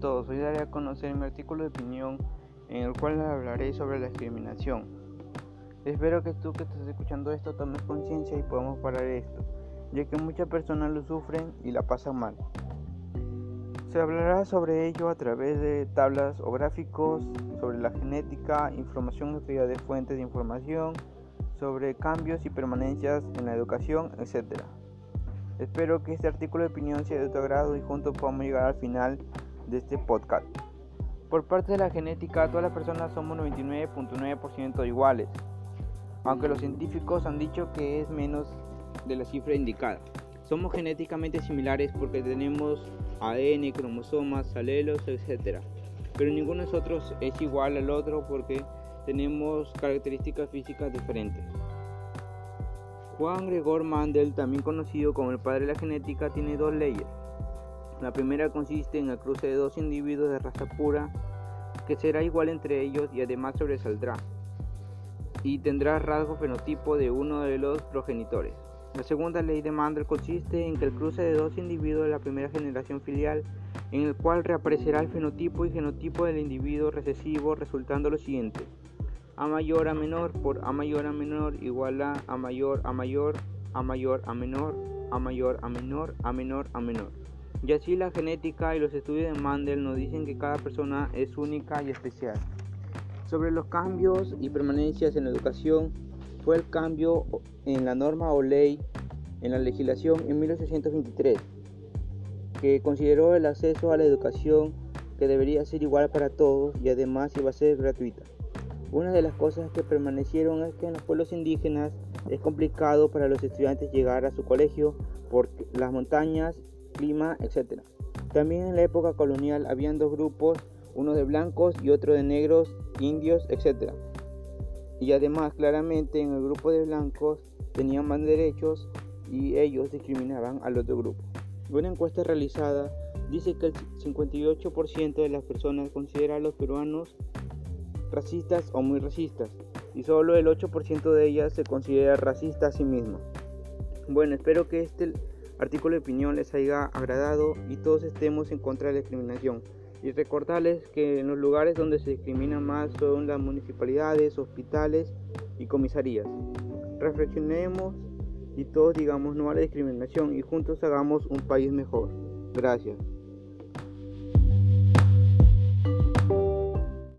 todos, hoy daré a conocer mi artículo de opinión en el cual hablaré sobre la discriminación. Espero que tú que estás escuchando esto tomes conciencia y podamos parar esto, ya que muchas personas lo sufren y la pasan mal. Se hablará sobre ello a través de tablas o gráficos, sobre la genética, información estudiada de fuentes de información, sobre cambios y permanencias en la educación, etc. Espero que este artículo de opinión sea de tu agrado y juntos podamos llegar al final de este podcast. Por parte de la genética, todas las personas somos 99.9% iguales, aunque los científicos han dicho que es menos de la cifra indicada. Somos genéticamente similares porque tenemos ADN, cromosomas, alelos, etc. Pero ninguno de nosotros es igual al otro porque tenemos características físicas diferentes. Juan Gregor Mandel, también conocido como el padre de la genética, tiene dos leyes. La primera consiste en el cruce de dos individuos de raza pura que será igual entre ellos y además sobresaldrá y tendrá rasgo fenotipo de uno de los progenitores. La segunda ley de Mandel consiste en que el cruce de dos individuos de la primera generación filial en el cual reaparecerá el fenotipo y genotipo del individuo recesivo resultando lo siguiente a mayor a menor por a mayor a menor igual a a mayor a mayor a mayor a menor a mayor a menor a menor a menor. Y así la genética y los estudios de Mandel nos dicen que cada persona es única y especial. Sobre los cambios y permanencias en la educación, fue el cambio en la norma o ley en la legislación en 1823, que consideró el acceso a la educación que debería ser igual para todos y además iba a ser gratuita. Una de las cosas que permanecieron es que en los pueblos indígenas es complicado para los estudiantes llegar a su colegio por las montañas, clima, etc. También en la época colonial habían dos grupos, uno de blancos y otro de negros, indios, etc. Y además claramente en el grupo de blancos tenían más derechos y ellos discriminaban al otro grupo. Una encuesta realizada dice que el 58% de las personas considera a los peruanos racistas o muy racistas, y solo el 8% de ellas se considera racista a sí mismo. Bueno, espero que este artículo de opinión les haya agradado y todos estemos en contra de la discriminación. Y recordarles que en los lugares donde se discrimina más son las municipalidades, hospitales y comisarías. Reflexionemos y todos digamos no a la discriminación y juntos hagamos un país mejor. Gracias.